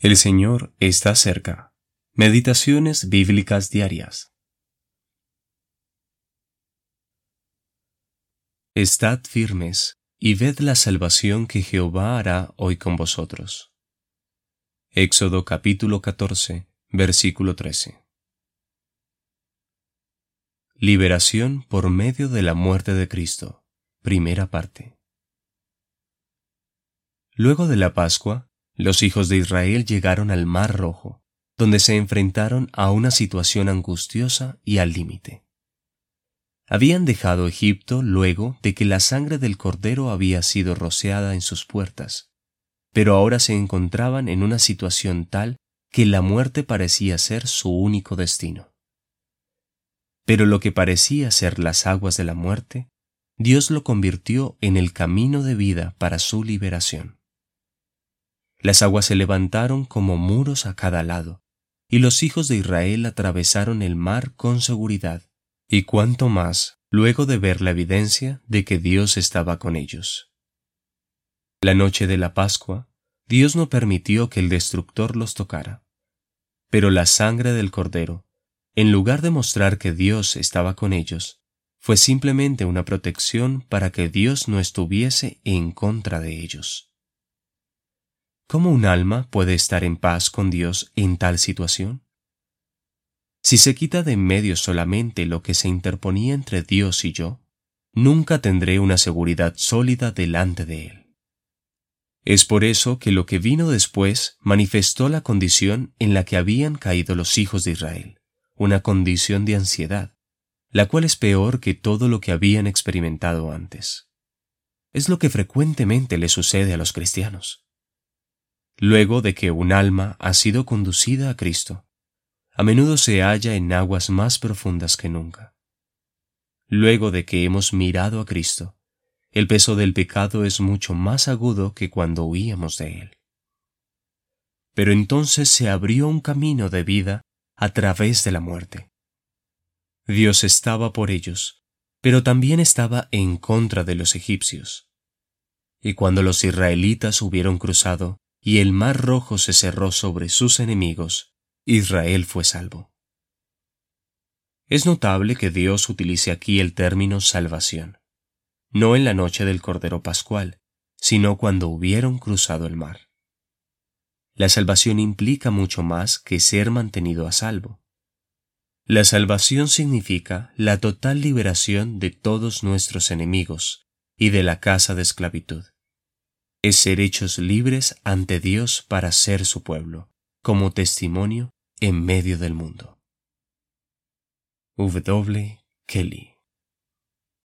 El Señor está cerca. Meditaciones bíblicas diarias. Estad firmes y ved la salvación que Jehová hará hoy con vosotros. Éxodo capítulo 14, versículo 13. Liberación por medio de la muerte de Cristo. Primera parte. Luego de la Pascua, los hijos de Israel llegaron al Mar Rojo, donde se enfrentaron a una situación angustiosa y al límite. Habían dejado Egipto luego de que la sangre del cordero había sido rociada en sus puertas, pero ahora se encontraban en una situación tal que la muerte parecía ser su único destino. Pero lo que parecía ser las aguas de la muerte, Dios lo convirtió en el camino de vida para su liberación. Las aguas se levantaron como muros a cada lado, y los hijos de Israel atravesaron el mar con seguridad, y cuanto más luego de ver la evidencia de que Dios estaba con ellos. La noche de la Pascua, Dios no permitió que el destructor los tocara. Pero la sangre del cordero, en lugar de mostrar que Dios estaba con ellos, fue simplemente una protección para que Dios no estuviese en contra de ellos. ¿Cómo un alma puede estar en paz con Dios en tal situación? Si se quita de en medio solamente lo que se interponía entre Dios y yo, nunca tendré una seguridad sólida delante de Él. Es por eso que lo que vino después manifestó la condición en la que habían caído los hijos de Israel, una condición de ansiedad, la cual es peor que todo lo que habían experimentado antes. Es lo que frecuentemente le sucede a los cristianos luego de que un alma ha sido conducida a Cristo, a menudo se halla en aguas más profundas que nunca. Luego de que hemos mirado a Cristo, el peso del pecado es mucho más agudo que cuando huíamos de él. Pero entonces se abrió un camino de vida a través de la muerte. Dios estaba por ellos, pero también estaba en contra de los egipcios. Y cuando los israelitas hubieron cruzado, y el mar rojo se cerró sobre sus enemigos, Israel fue salvo. Es notable que Dios utilice aquí el término salvación, no en la noche del Cordero Pascual, sino cuando hubieron cruzado el mar. La salvación implica mucho más que ser mantenido a salvo. La salvación significa la total liberación de todos nuestros enemigos y de la casa de esclavitud es ser hechos libres ante Dios para ser su pueblo, como testimonio en medio del mundo. W. Kelly